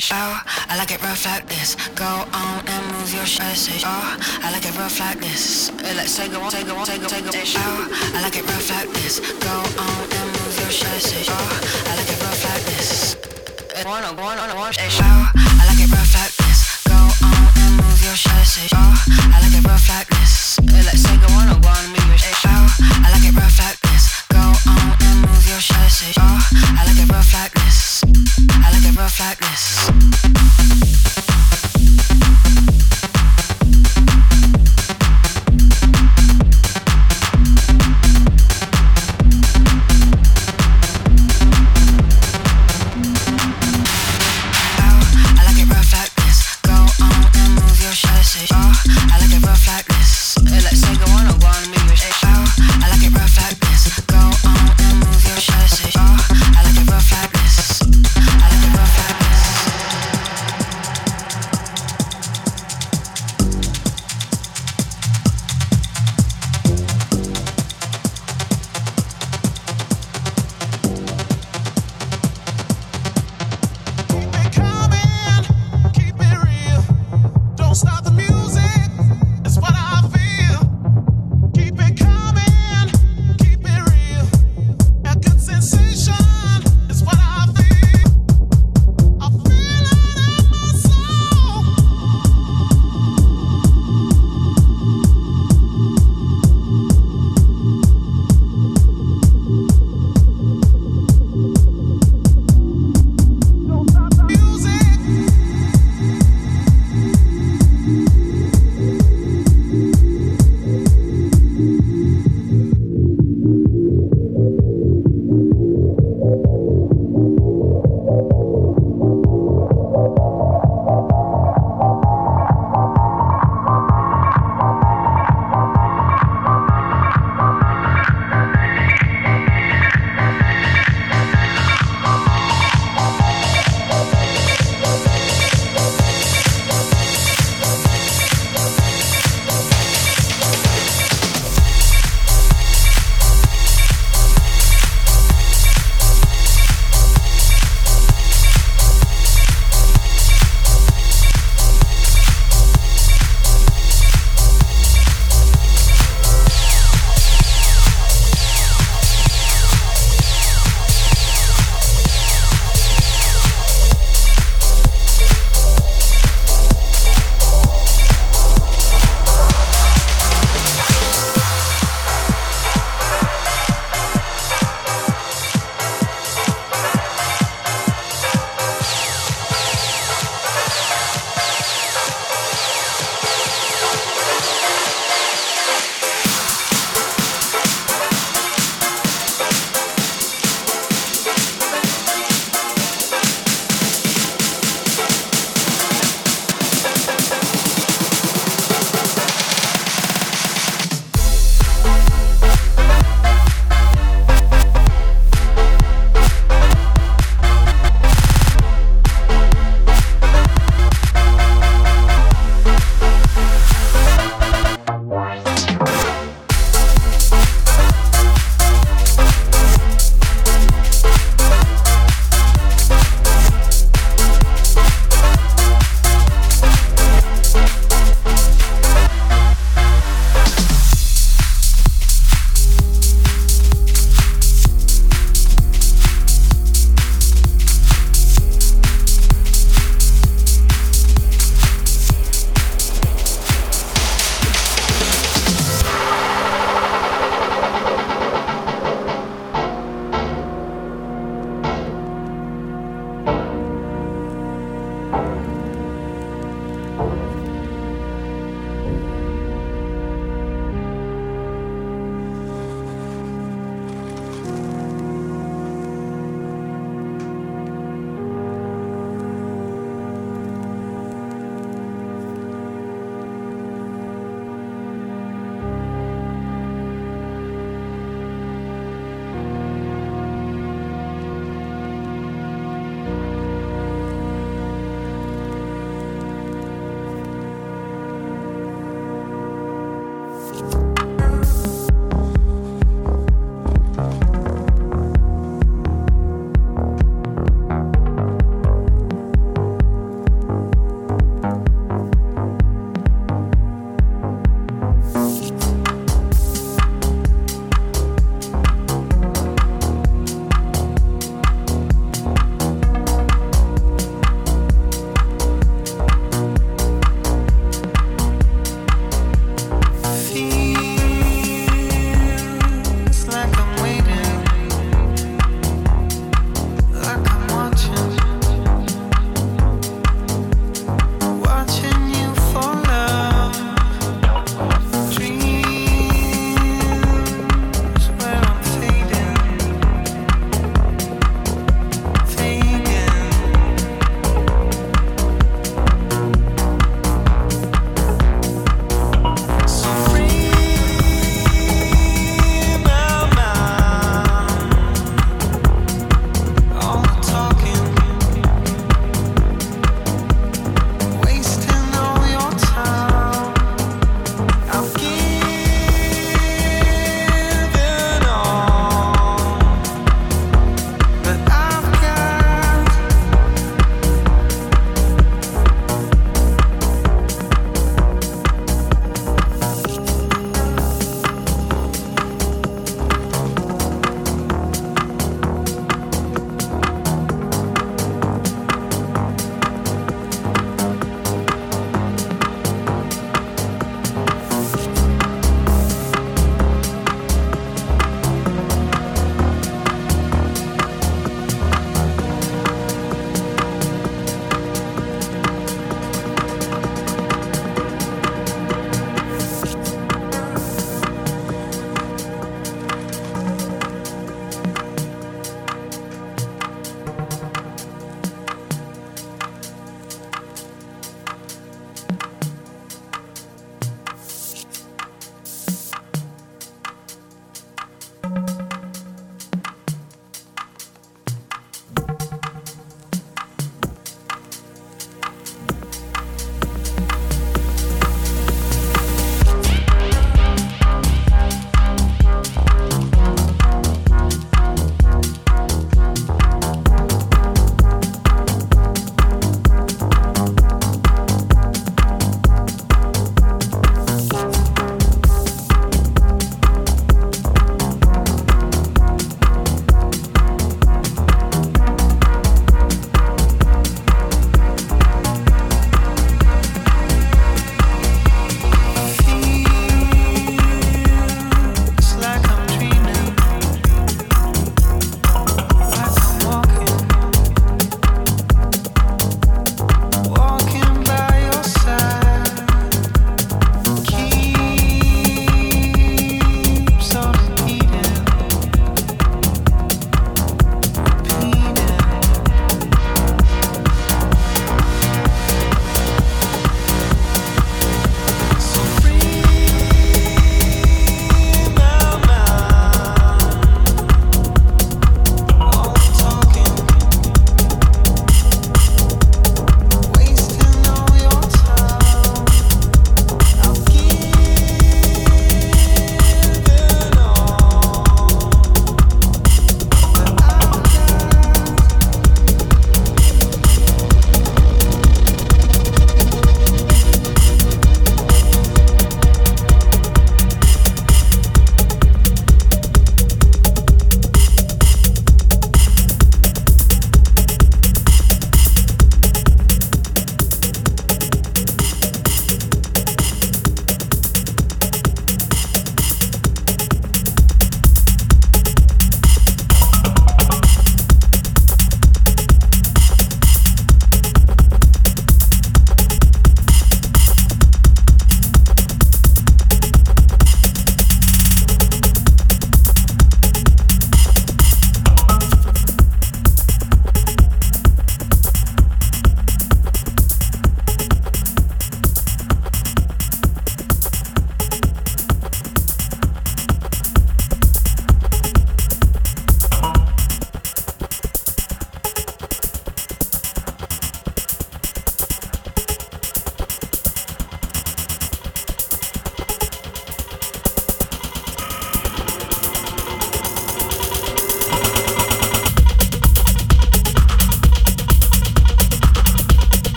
Oh, I like it rough like this. Go on and move your shit. Oh, I like it rough like this. Let's say go on, say go on, say go, say go. I like it rough like this. Go on and move your shit. Oh, I like it rough like this. Go on, go on, go on, go. Oh, I like it rough like this. Go on and move your shit. Oh, I like it rough like this. Let's say go on, go on move your shit. Oh, I like it rough like this. Go on and move your shit. Oh, I like it rough like this. I like it rough like this.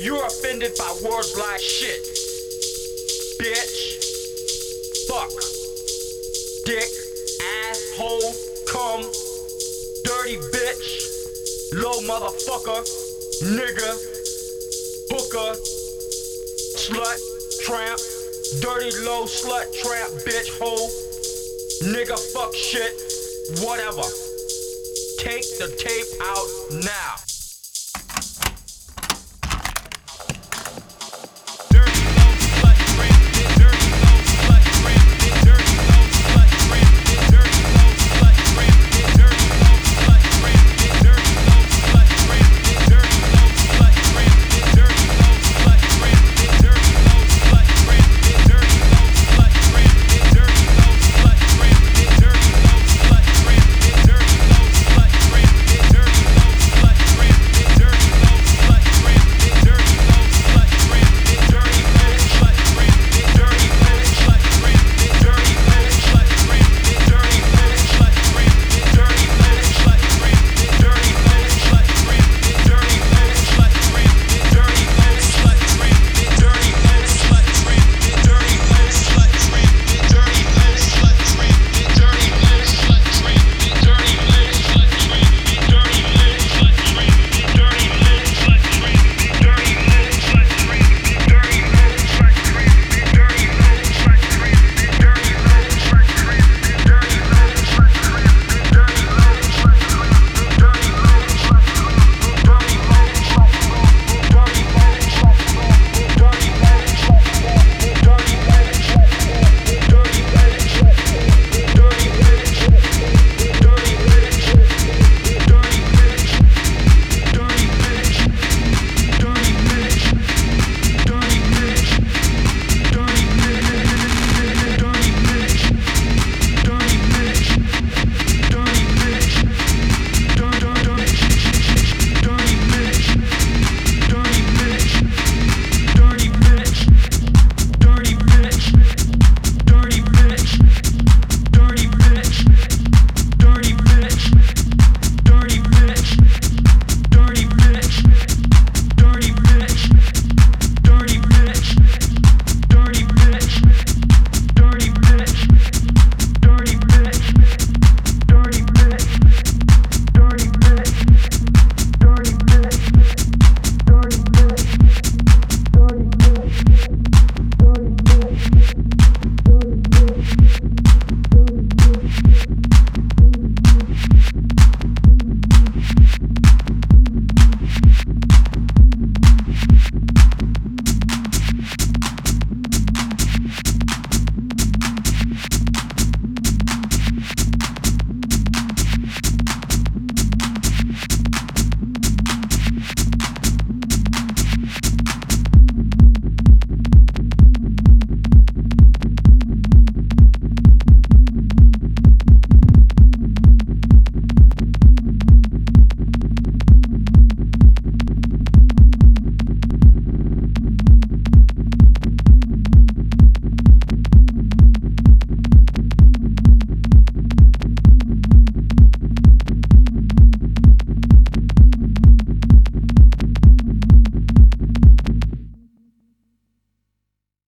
You're offended by words like shit, bitch, fuck, dick, asshole, cum, dirty bitch, low motherfucker, nigga, hooker, slut, tramp, dirty low slut, tramp, bitch, hoe, nigga, fuck shit, whatever. Take the tape out now.